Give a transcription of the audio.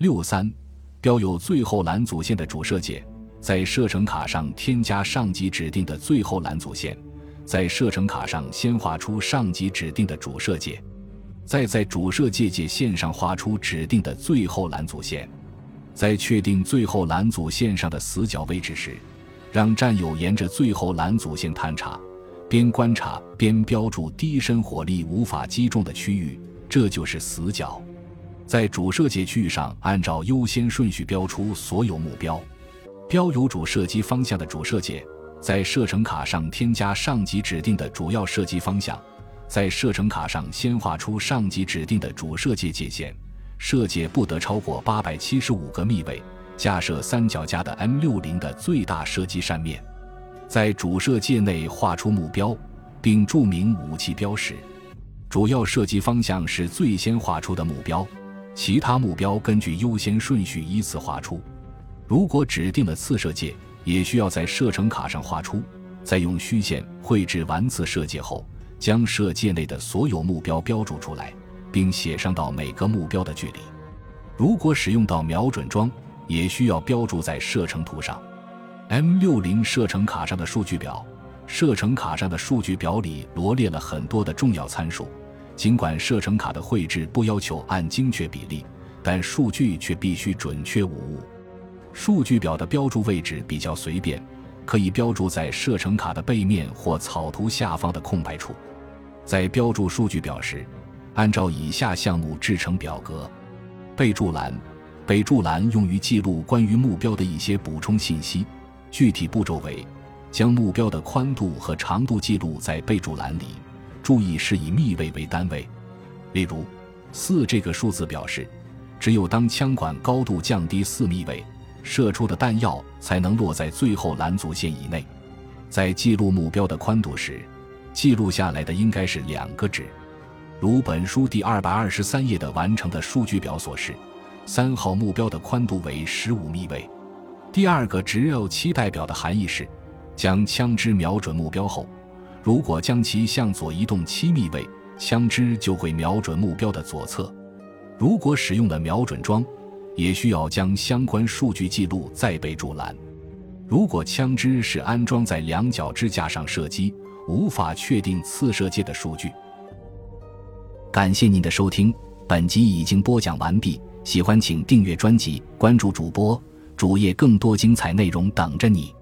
六三，标有最后拦阻线的主射界，在射程卡上添加上级指定的最后拦阻线，在射程卡上先画出上级指定的主射界，再在主射界界线上画出指定的最后拦阻线。在确定最后拦阻线上的死角位置时，让战友沿着最后拦阻线探查，边观察边标注低身火力无法击中的区域，这就是死角。在主射界区域上，按照优先顺序标出所有目标，标有主射击方向的主射界，在射程卡上添加上级指定的主要射击方向，在射程卡上先画出上级指定的主射界界限，射界不得超过八百七十五个密位，架设三脚架的 M 六零的最大射击扇面，在主射界内画出目标，并注明武器标识，主要射击方向是最先画出的目标。其他目标根据优先顺序依次画出。如果指定了次射界，也需要在射程卡上画出。再用虚线绘制完次射界后，将射界内的所有目标标注出来，并写上到每个目标的距离。如果使用到瞄准桩，也需要标注在射程图上。M 六零射程卡上的数据表，射程卡上的数据表里罗列了很多的重要参数。尽管射程卡的绘制不要求按精确比例，但数据却必须准确无误。数据表的标注位置比较随便，可以标注在射程卡的背面或草图下方的空白处。在标注数据表时，按照以下项目制成表格：备注栏，备注栏用于记录关于目标的一些补充信息。具体步骤为：将目标的宽度和长度记录在备注栏里。注意是以密位为单位，例如四这个数字表示，只有当枪管高度降低四密位，射出的弹药才能落在最后拦阻线以内。在记录目标的宽度时，记录下来的应该是两个值，如本书第二百二十三页的完成的数据表所示，三号目标的宽度为十五密位。第二个值 L 七代表的含义是，将枪支瞄准目标后。如果将其向左移动七米位，枪支就会瞄准目标的左侧。如果使用了瞄准桩，也需要将相关数据记录在备注栏。如果枪支是安装在两脚支架上射击，无法确定次射界的数据。感谢您的收听，本集已经播讲完毕。喜欢请订阅专辑，关注主播主页，更多精彩内容等着你。